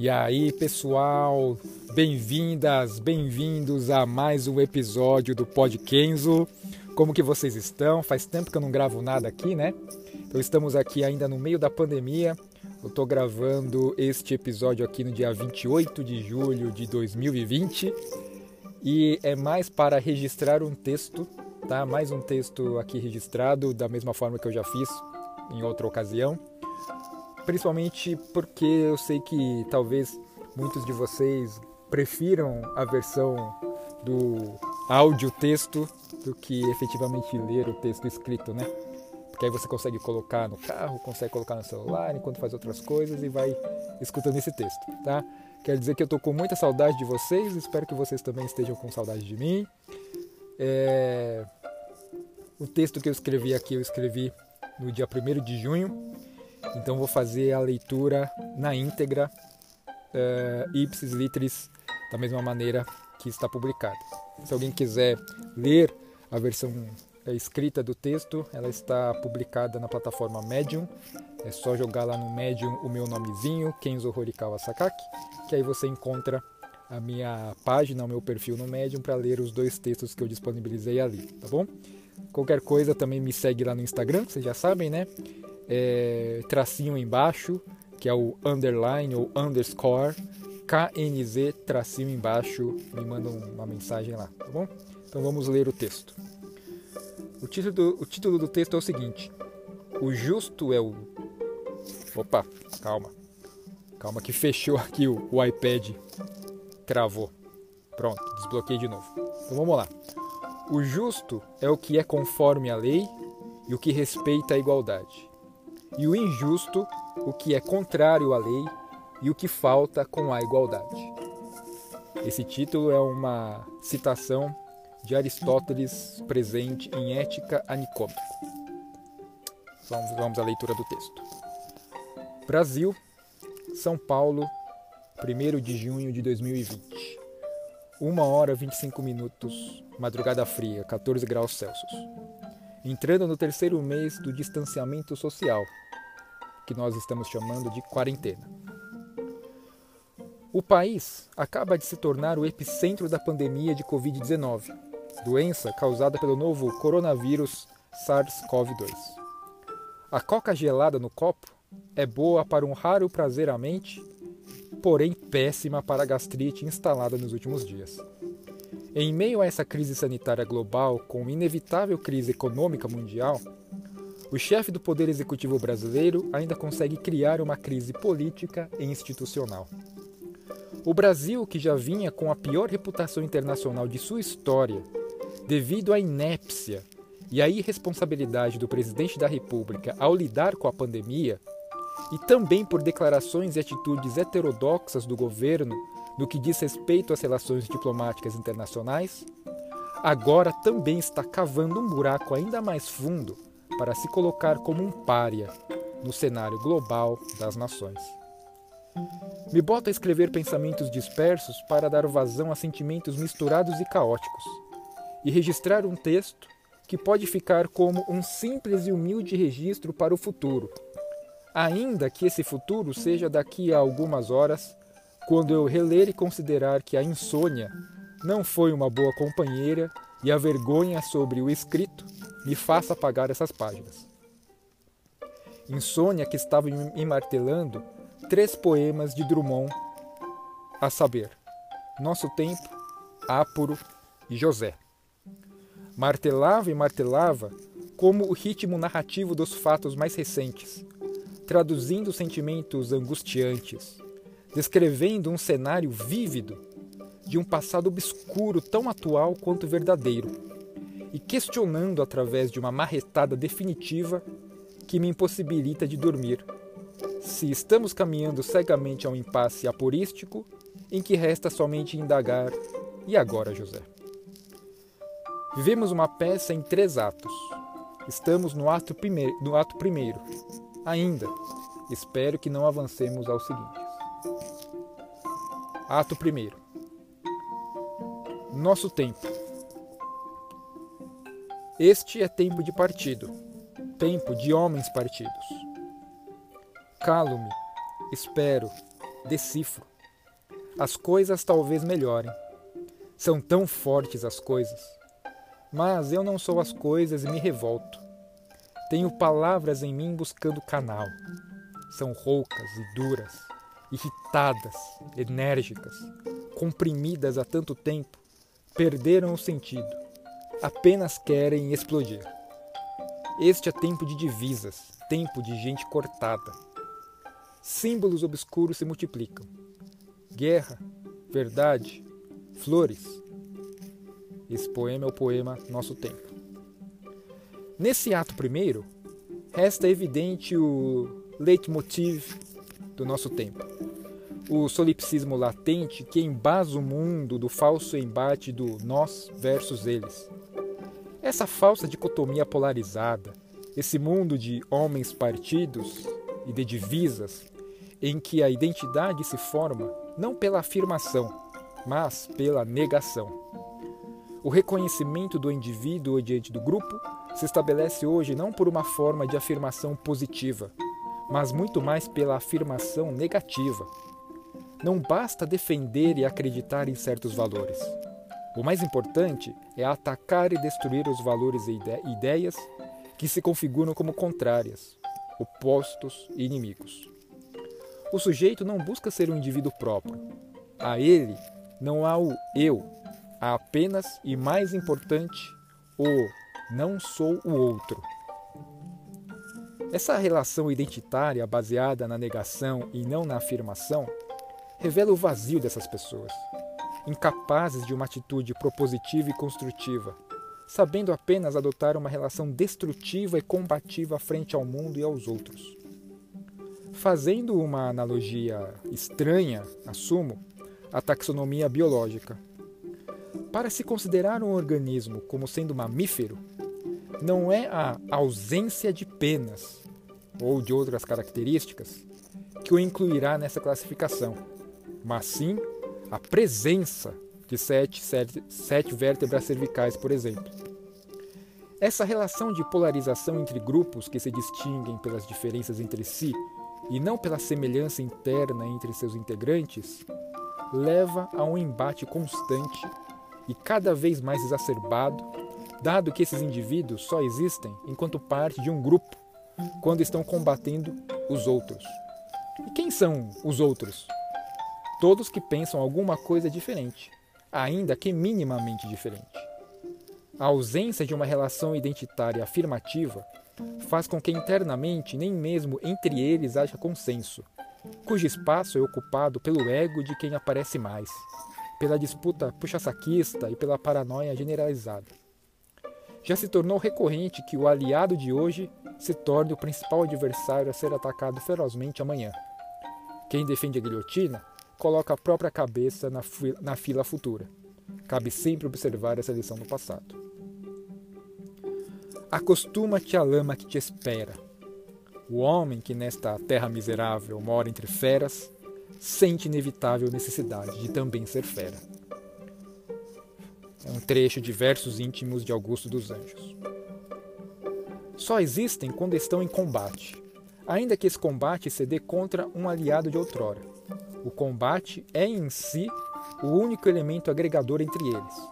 E aí, pessoal, bem-vindas, bem-vindos a mais um episódio do Pod Kenzo. Como que vocês estão? Faz tempo que eu não gravo nada aqui, né? Então estamos aqui ainda no meio da pandemia. Eu estou gravando este episódio aqui no dia 28 de julho de 2020 e é mais para registrar um texto, tá? Mais um texto aqui registrado da mesma forma que eu já fiz em outra ocasião principalmente porque eu sei que talvez muitos de vocês prefiram a versão do áudio-texto do que efetivamente ler o texto escrito, né? Porque aí você consegue colocar no carro, consegue colocar no celular enquanto faz outras coisas e vai escutando esse texto, tá? Quer dizer que eu tô com muita saudade de vocês, espero que vocês também estejam com saudade de mim. É... O texto que eu escrevi aqui, eu escrevi no dia 1 de junho, então vou fazer a leitura na íntegra, uh, ipsis litteris, da mesma maneira que está publicado. Se alguém quiser ler a versão eh, escrita do texto, ela está publicada na plataforma Medium. É só jogar lá no Medium o meu nomezinho, Kenzo Horikawa Sakaki, que aí você encontra a minha página, o meu perfil no Medium para ler os dois textos que eu disponibilizei ali, tá bom? Qualquer coisa também me segue lá no Instagram, vocês já sabem, né? É, tracinho embaixo, que é o underline ou underscore, KNZ tracinho embaixo, me manda uma mensagem lá, tá bom? Então vamos ler o texto. O título do, o título do texto é o seguinte: O justo é o. Opa, calma. Calma que fechou aqui o, o iPad. Travou. Pronto, desbloqueei de novo. Então vamos lá. O justo é o que é conforme a lei e o que respeita a igualdade e o injusto, o que é contrário à lei e o que falta com a igualdade. Esse título é uma citação de Aristóteles presente em Ética a Nicômaco. Vamos, vamos à leitura do texto. Brasil, São Paulo, 1 de junho de 2020. 1 hora 25 minutos, madrugada fria, 14 graus Celsius. Entrando no terceiro mês do distanciamento social, que nós estamos chamando de quarentena. O país acaba de se tornar o epicentro da pandemia de Covid-19, doença causada pelo novo coronavírus SARS-CoV-2. A coca gelada no copo é boa para um raro prazer à mente, porém péssima para a gastrite instalada nos últimos dias. Em meio a essa crise sanitária global, com inevitável crise econômica mundial, o chefe do Poder Executivo brasileiro ainda consegue criar uma crise política e institucional. O Brasil, que já vinha com a pior reputação internacional de sua história, devido à inépcia e à irresponsabilidade do presidente da República ao lidar com a pandemia, e também por declarações e atitudes heterodoxas do governo no que diz respeito às relações diplomáticas internacionais, agora também está cavando um buraco ainda mais fundo para se colocar como um pária no cenário global das nações. Me bota a escrever pensamentos dispersos para dar vazão a sentimentos misturados e caóticos, e registrar um texto que pode ficar como um simples e humilde registro para o futuro, ainda que esse futuro seja daqui a algumas horas, quando eu reler e considerar que a insônia não foi uma boa companheira e a vergonha sobre o escrito me faça apagar essas páginas. Insônia que estava me martelando três poemas de Drummond, a saber, Nosso Tempo, Áporo e José. Martelava e martelava como o ritmo narrativo dos fatos mais recentes, traduzindo sentimentos angustiantes, descrevendo um cenário vívido de um passado obscuro tão atual quanto verdadeiro, e questionando através de uma marretada definitiva que me impossibilita de dormir, se estamos caminhando cegamente a um impasse aporístico em que resta somente indagar: e agora, José? Vivemos uma peça em três atos. Estamos no ato, primeiro, no ato primeiro. Ainda, espero que não avancemos aos seguintes. Ato primeiro nosso tempo. Este é tempo de partido, tempo de homens partidos. Calo-me, espero, decifro. as coisas talvez melhorem. São tão fortes as coisas. Mas eu não sou as coisas e me revolto. Tenho palavras em mim buscando canal. São roucas e duras, irritadas, enérgicas, comprimidas há tanto tempo, perderam o sentido. Apenas querem explodir. Este é tempo de divisas, tempo de gente cortada. Símbolos obscuros se multiplicam. Guerra, verdade, flores. Esse poema é o poema Nosso Tempo. Nesse ato primeiro, resta evidente o leitmotiv do nosso tempo. O solipsismo latente que embasa o mundo do falso embate do nós versus eles. Essa falsa dicotomia polarizada, esse mundo de homens partidos e de divisas, em que a identidade se forma não pela afirmação, mas pela negação. O reconhecimento do indivíduo diante do grupo se estabelece hoje não por uma forma de afirmação positiva, mas muito mais pela afirmação negativa. Não basta defender e acreditar em certos valores. O mais importante é atacar e destruir os valores e ideias que se configuram como contrárias, opostos e inimigos. O sujeito não busca ser um indivíduo próprio. A ele não há o eu, há apenas e mais importante o não sou o outro. Essa relação identitária baseada na negação e não na afirmação revela o vazio dessas pessoas, incapazes de uma atitude propositiva e construtiva, sabendo apenas adotar uma relação destrutiva e combativa frente ao mundo e aos outros. Fazendo uma analogia estranha, assumo, a taxonomia biológica. Para se considerar um organismo como sendo mamífero, não é a ausência de penas ou de outras características que o incluirá nessa classificação, mas sim a presença de sete, sete, sete vértebras cervicais, por exemplo. Essa relação de polarização entre grupos que se distinguem pelas diferenças entre si e não pela semelhança interna entre seus integrantes leva a um embate constante e cada vez mais exacerbado dado que esses indivíduos só existem enquanto parte de um grupo, quando estão combatendo os outros. E quem são os outros? Todos que pensam alguma coisa diferente, ainda que minimamente diferente. A ausência de uma relação identitária afirmativa faz com que internamente nem mesmo entre eles haja consenso, cujo espaço é ocupado pelo ego de quem aparece mais, pela disputa puxa-saquista e pela paranoia generalizada já se tornou recorrente que o aliado de hoje se torne o principal adversário a ser atacado ferozmente amanhã. Quem defende a guilhotina coloca a própria cabeça na, na fila futura. Cabe sempre observar essa lição do passado. Acostuma-te à lama que te espera. O homem que nesta terra miserável mora entre feras sente inevitável necessidade de também ser fera. É um trecho de versos íntimos de Augusto dos Anjos. Só existem quando estão em combate, ainda que esse combate se dê contra um aliado de outrora. O combate é em si o único elemento agregador entre eles.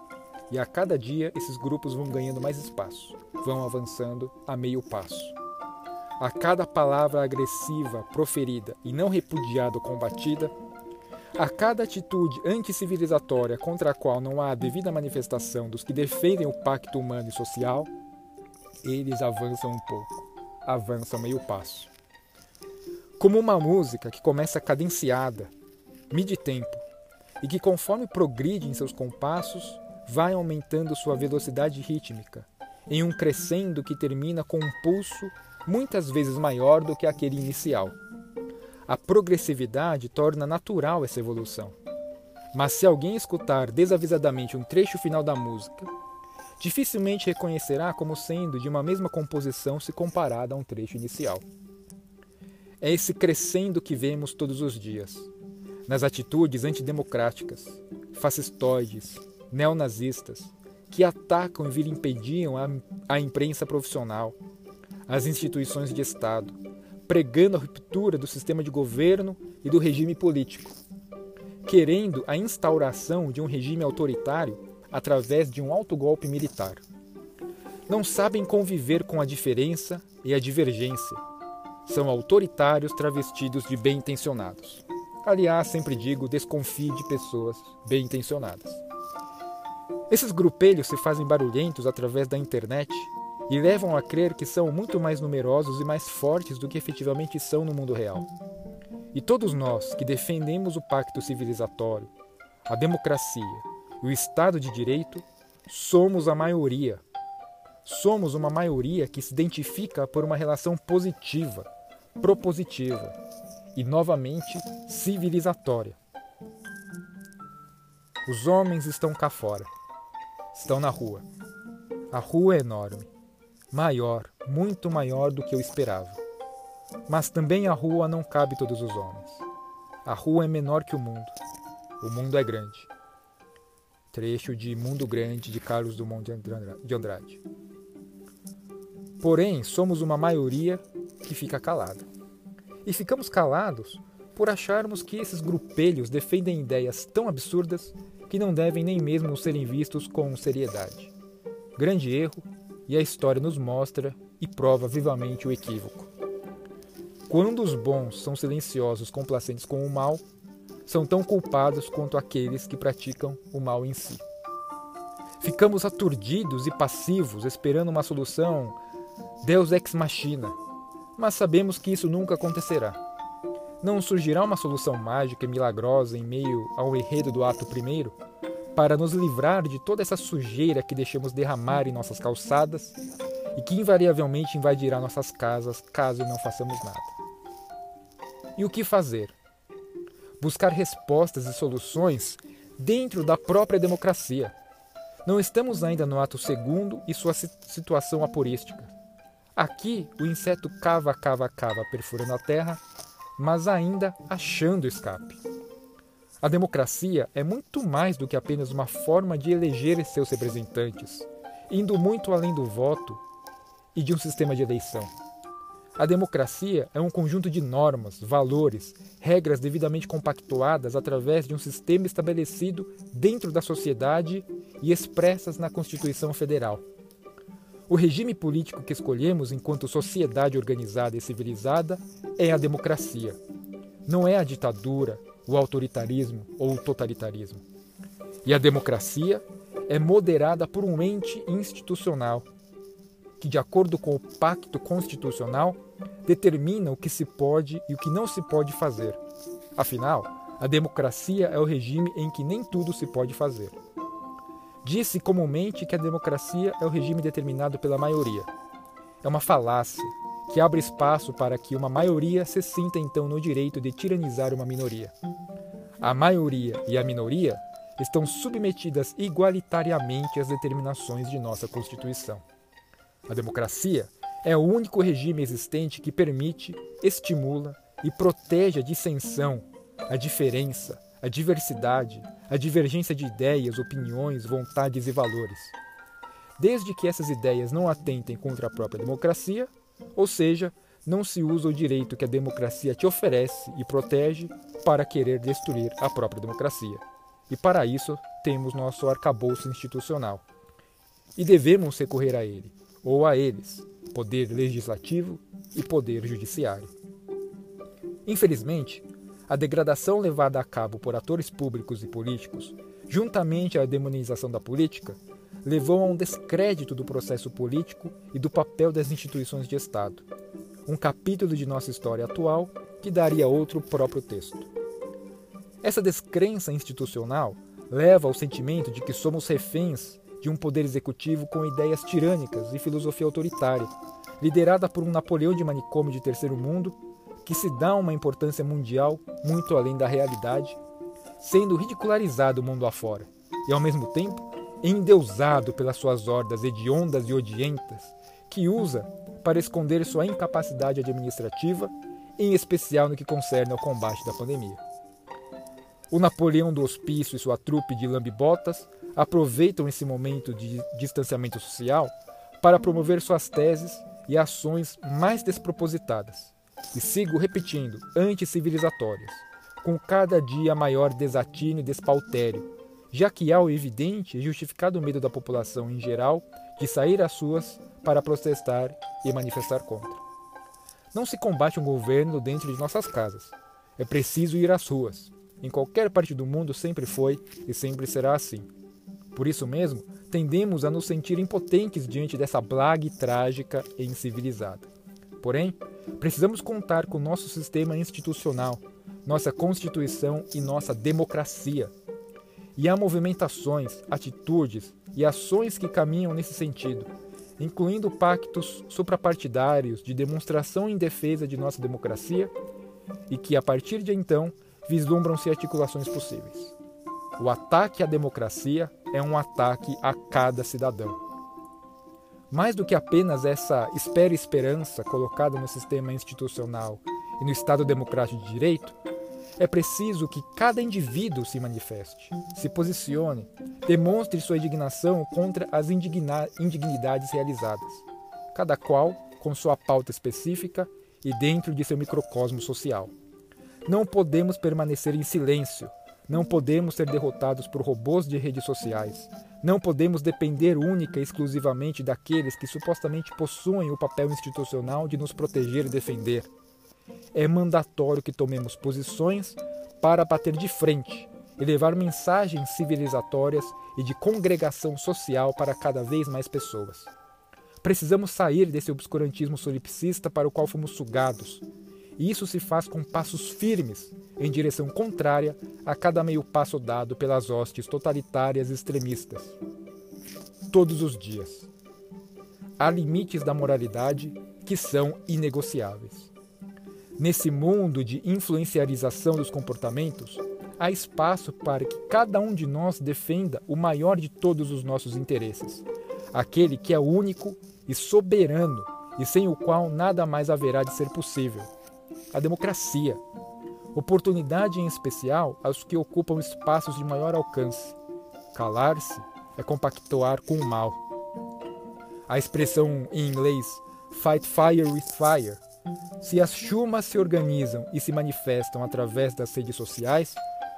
E a cada dia esses grupos vão ganhando mais espaço, vão avançando a meio passo. A cada palavra agressiva proferida e não repudiada ou combatida, a cada atitude anticivilizatória contra a qual não há devida manifestação dos que defendem o pacto humano e social, eles avançam um pouco, avançam meio passo. Como uma música que começa cadenciada, mide tempo, e que conforme progride em seus compassos, vai aumentando sua velocidade rítmica, em um crescendo que termina com um pulso muitas vezes maior do que aquele inicial. A progressividade torna natural essa evolução. Mas se alguém escutar desavisadamente um trecho final da música, dificilmente reconhecerá como sendo de uma mesma composição se comparada a um trecho inicial. É esse crescendo que vemos todos os dias, nas atitudes antidemocráticas, fascistoides, neonazistas, que atacam e vilimpediam a, a imprensa profissional, as instituições de Estado, pregando a ruptura do sistema de governo e do regime político. querendo a instauração de um regime autoritário através de um autogolpe militar. Não sabem conviver com a diferença e a divergência. São autoritários travestidos de bem-intencionados. Aliás, sempre digo, desconfie de pessoas bem-intencionadas. Esses grupelhos se fazem barulhentos através da internet e levam a crer que são muito mais numerosos e mais fortes do que efetivamente são no mundo real. E todos nós que defendemos o pacto civilizatório, a democracia o Estado de Direito, somos a maioria. Somos uma maioria que se identifica por uma relação positiva, propositiva e, novamente, civilizatória. Os homens estão cá fora, estão na rua. A rua é enorme, maior, muito maior do que eu esperava. Mas também a rua não cabe todos os homens. A rua é menor que o mundo. O mundo é grande. Trecho de Mundo Grande de Carlos Dumont de Andrade. Porém, somos uma maioria que fica calada. E ficamos calados por acharmos que esses grupelhos defendem ideias tão absurdas que não devem nem mesmo serem vistos com seriedade. Grande erro, e a história nos mostra e prova vivamente o equívoco. Quando os bons são silenciosos complacentes com o mal, são tão culpados quanto aqueles que praticam o mal em si. Ficamos aturdidos e passivos esperando uma solução Deus ex machina, mas sabemos que isso nunca acontecerá. Não surgirá uma solução mágica e milagrosa em meio ao enredo do ato primeiro para nos livrar de toda essa sujeira que deixamos derramar em nossas calçadas e que invariavelmente invadirá nossas casas caso não façamos nada. E o que fazer? Buscar respostas e soluções dentro da própria democracia. Não estamos ainda no ato segundo e sua situação aporística. Aqui, o inseto cava, cava, cava, perfurando a terra, mas ainda achando escape. A democracia é muito mais do que apenas uma forma de eleger seus representantes, indo muito além do voto e de um sistema de eleição. A democracia é um conjunto de normas, valores, regras devidamente compactuadas através de um sistema estabelecido dentro da sociedade e expressas na Constituição Federal. O regime político que escolhemos enquanto sociedade organizada e civilizada é a democracia. Não é a ditadura, o autoritarismo ou o totalitarismo. E a democracia é moderada por um ente institucional que, de acordo com o Pacto Constitucional, determina o que se pode e o que não se pode fazer. Afinal, a democracia é o regime em que nem tudo se pode fazer. Diz-se comumente que a democracia é o regime determinado pela maioria. É uma falácia que abre espaço para que uma maioria se sinta então no direito de tiranizar uma minoria. A maioria e a minoria estão submetidas igualitariamente às determinações de nossa Constituição. A democracia é o único regime existente que permite, estimula e protege a dissensão, a diferença, a diversidade, a divergência de ideias, opiniões, vontades e valores. Desde que essas ideias não atentem contra a própria democracia, ou seja, não se usa o direito que a democracia te oferece e protege para querer destruir a própria democracia. E para isso temos nosso arcabouço institucional. E devemos recorrer a ele, ou a eles, poder legislativo e poder judiciário. Infelizmente, a degradação levada a cabo por atores públicos e políticos, juntamente à demonização da política, levou a um descrédito do processo político e do papel das instituições de Estado. Um capítulo de nossa história atual que daria outro próprio texto. Essa descrença institucional leva ao sentimento de que somos reféns de um poder executivo com ideias tirânicas e filosofia autoritária, liderada por um Napoleão de manicômio de terceiro mundo que se dá uma importância mundial muito além da realidade, sendo ridicularizado o mundo afora e, ao mesmo tempo, endeusado pelas suas hordas hediondas e odientas que usa para esconder sua incapacidade administrativa, em especial no que concerne ao combate da pandemia. O Napoleão do Hospício e sua trupe de lambibotas aproveitam esse momento de distanciamento social para promover suas teses e ações mais despropositadas, e sigo repetindo, anticivilizatórias, com cada dia maior desatino e despautério, já que há o evidente e justificado medo da população em geral de sair às ruas para protestar e manifestar contra. Não se combate um governo dentro de nossas casas. É preciso ir às ruas. Em qualquer parte do mundo sempre foi e sempre será assim. Por isso mesmo, tendemos a nos sentir impotentes diante dessa blague trágica e incivilizada. Porém, precisamos contar com nosso sistema institucional, nossa Constituição e nossa democracia. E há movimentações, atitudes e ações que caminham nesse sentido, incluindo pactos suprapartidários de demonstração em defesa de nossa democracia e que, a partir de então, vislumbram-se articulações possíveis. O ataque à democracia é um ataque a cada cidadão. Mais do que apenas essa espera-esperança colocada no sistema institucional e no Estado democrático de direito, é preciso que cada indivíduo se manifeste, se posicione, demonstre sua indignação contra as indignidades realizadas, cada qual com sua pauta específica e dentro de seu microcosmo social. Não podemos permanecer em silêncio, não podemos ser derrotados por robôs de redes sociais, não podemos depender única e exclusivamente daqueles que supostamente possuem o papel institucional de nos proteger e defender. É mandatório que tomemos posições para bater de frente e levar mensagens civilizatórias e de congregação social para cada vez mais pessoas. Precisamos sair desse obscurantismo solipsista para o qual fomos sugados, e isso se faz com passos firmes em direção contrária a cada meio passo dado pelas hostes totalitárias extremistas. Todos os dias. Há limites da moralidade que são inegociáveis. Nesse mundo de influenciarização dos comportamentos, há espaço para que cada um de nós defenda o maior de todos os nossos interesses, aquele que é único e soberano e sem o qual nada mais haverá de ser possível: a democracia. Oportunidade em especial aos que ocupam espaços de maior alcance. Calar-se é compactuar com o mal. A expressão em inglês fight fire with fire se as chumas se organizam e se manifestam através das redes sociais,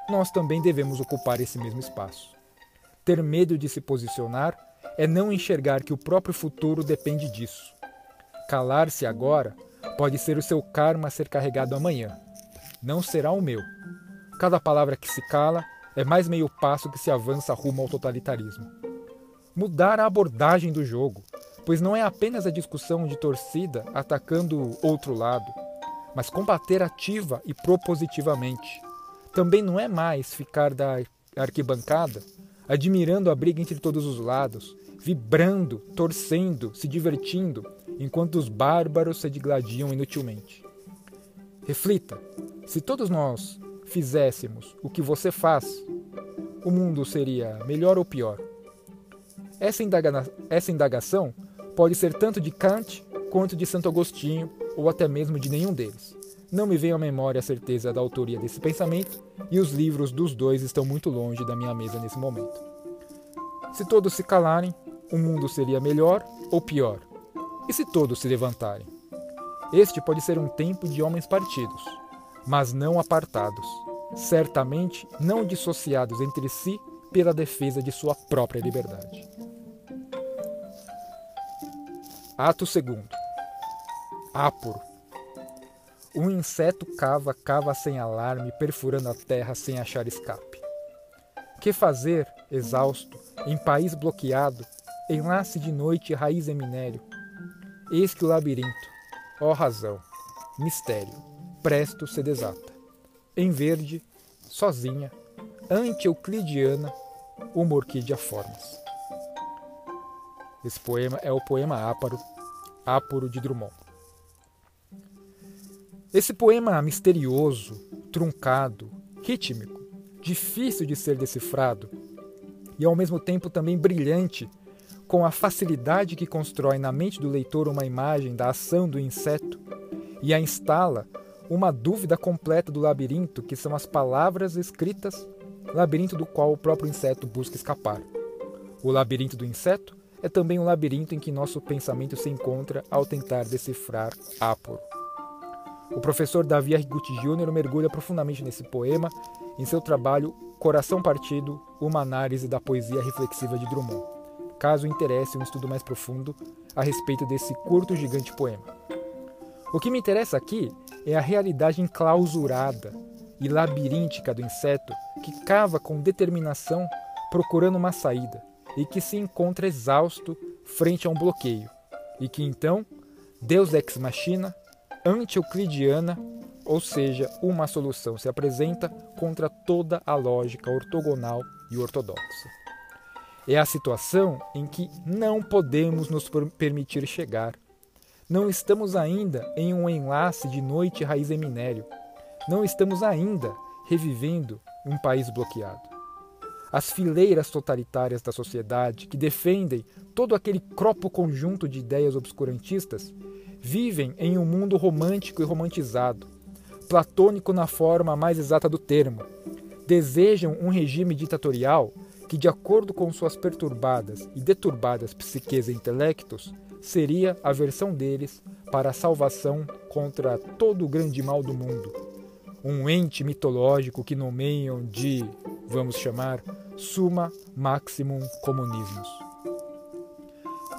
nós também devemos ocupar esse mesmo espaço. Ter medo de se posicionar é não enxergar que o próprio futuro depende disso. Calar-se agora pode ser o seu karma a ser carregado amanhã. Não será o meu. Cada palavra que se cala é mais meio passo que se avança rumo ao totalitarismo. Mudar a abordagem do jogo, pois não é apenas a discussão de torcida atacando outro lado, mas combater ativa e propositivamente. Também não é mais ficar da arquibancada admirando a briga entre todos os lados, vibrando, torcendo, se divertindo, enquanto os bárbaros se digladiam inutilmente. Reflita: se todos nós fizéssemos o que você faz, o mundo seria melhor ou pior? Essa, indaga essa indagação pode ser tanto de Kant quanto de Santo Agostinho ou até mesmo de nenhum deles. Não me vem à memória a certeza da autoria desse pensamento e os livros dos dois estão muito longe da minha mesa nesse momento. Se todos se calarem, o mundo seria melhor ou pior? E se todos se levantarem? Este pode ser um tempo de homens partidos, mas não apartados, certamente não dissociados entre si pela defesa de sua própria liberdade. Ato 2. Áporo. Um inseto cava, cava sem alarme, perfurando a terra sem achar escape. Que fazer, exausto, em país bloqueado, enlace de noite raiz e minério? Eis que o labirinto, ó razão, mistério, presto se desata. Em verde, sozinha, ante-euclidiana, uma orquídea formas. Esse poema é o poema Áparo, Áporo de Drummond. Esse poema misterioso, truncado, rítmico, difícil de ser decifrado e ao mesmo tempo também brilhante, com a facilidade que constrói na mente do leitor uma imagem da ação do inseto e a instala uma dúvida completa do labirinto que são as palavras escritas, labirinto do qual o próprio inseto busca escapar. O labirinto do inseto é também um labirinto em que nosso pensamento se encontra ao tentar decifrar Áporo. O professor Davi Arrigucci Jr. mergulha profundamente nesse poema em seu trabalho Coração Partido, uma análise da poesia reflexiva de Drummond, caso interesse um estudo mais profundo a respeito desse curto gigante poema. O que me interessa aqui é a realidade enclausurada e labiríntica do inseto que cava com determinação procurando uma saída e que se encontra exausto frente a um bloqueio, e que então, Deus ex machina, anti-euclidiana, ou seja, uma solução se apresenta contra toda a lógica ortogonal e ortodoxa. É a situação em que não podemos nos permitir chegar. Não estamos ainda em um enlace de noite raiz eminério. Não estamos ainda revivendo um país bloqueado as fileiras totalitárias da sociedade que defendem todo aquele cropo conjunto de ideias obscurantistas vivem em um mundo romântico e romantizado, platônico na forma mais exata do termo. Desejam um regime ditatorial que, de acordo com suas perturbadas e deturbadas psiques e intelectos, seria a versão deles para a salvação contra todo o grande mal do mundo. Um ente mitológico que nomeiam de, vamos chamar, Suma Maximum Comunismus.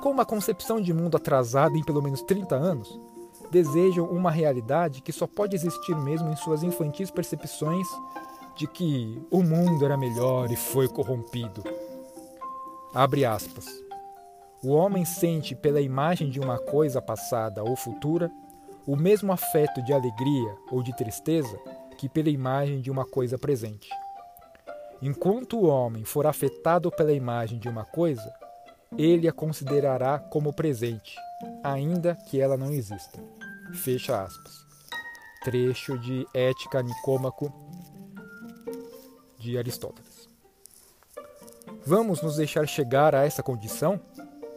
Com uma concepção de mundo atrasada em pelo menos 30 anos, desejam uma realidade que só pode existir mesmo em suas infantis percepções de que o mundo era melhor e foi corrompido. Abre aspas. O homem sente pela imagem de uma coisa passada ou futura o mesmo afeto de alegria ou de tristeza que pela imagem de uma coisa presente. Enquanto o homem for afetado pela imagem de uma coisa, ele a considerará como presente, ainda que ela não exista. Fecha aspas. Trecho de Ética Nicômaco de Aristóteles. Vamos nos deixar chegar a essa condição?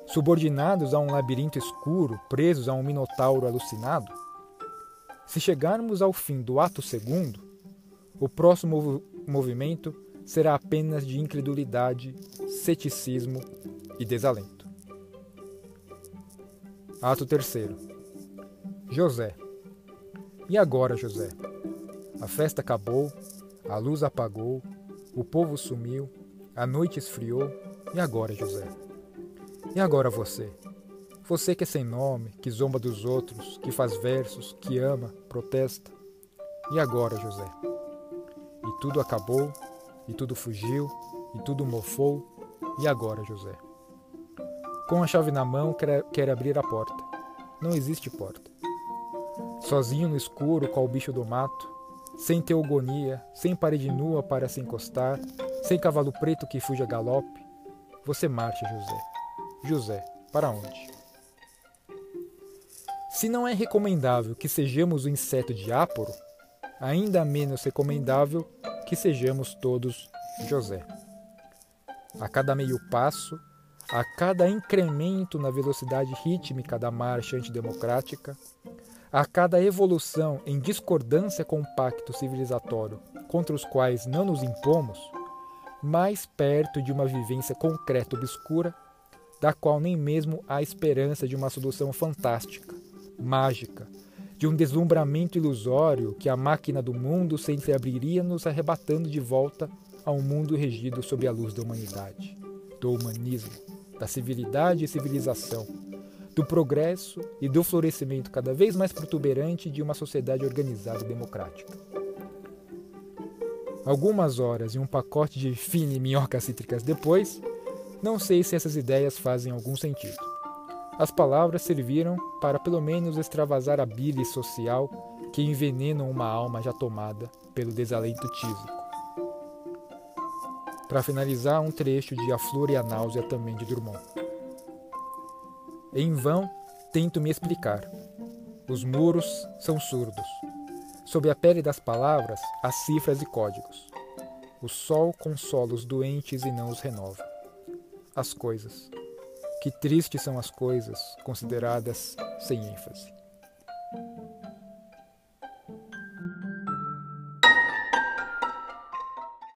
Subordinados a um labirinto escuro, presos a um minotauro alucinado? Se chegarmos ao fim do ato segundo, o próximo movimento será apenas de incredulidade, ceticismo e desalento. Ato terceiro. José. E agora, José? A festa acabou, a luz apagou, o povo sumiu, a noite esfriou. E agora, José? E agora você? Você que é sem nome, que zomba dos outros, que faz versos, que ama, protesta. E agora, José? E tudo acabou, e tudo fugiu, e tudo mofou, e agora, José? Com a chave na mão, quer, abrir a porta. Não existe porta. Sozinho no escuro, qual bicho do mato, sem teogonia, sem parede nua para se encostar, sem cavalo preto que fuja galope, você marcha, José. José, para onde? Se não é recomendável que sejamos o inseto de Áporo, ainda menos recomendável que sejamos todos José. A cada meio passo, a cada incremento na velocidade rítmica da marcha antidemocrática, a cada evolução em discordância com o pacto civilizatório contra os quais não nos impomos, mais perto de uma vivência concreta obscura, da qual nem mesmo há esperança de uma solução fantástica, mágica, de um deslumbramento ilusório que a máquina do mundo se entreabriria nos arrebatando de volta a um mundo regido sob a luz da humanidade, do humanismo, da civilidade e civilização, do progresso e do florescimento cada vez mais protuberante de uma sociedade organizada e democrática. Algumas horas e um pacote de fine minhocas cítricas depois, não sei se essas ideias fazem algum sentido. As palavras serviram para pelo menos extravasar a bile social que envenena uma alma já tomada pelo desalento tísico. Para finalizar, um trecho de A Flor e a Náusea também de Drummond. Em vão tento me explicar. Os muros são surdos. Sob a pele das palavras, há cifras e códigos. O sol consola os doentes e não os renova. As coisas. Que tristes são as coisas consideradas sem ênfase.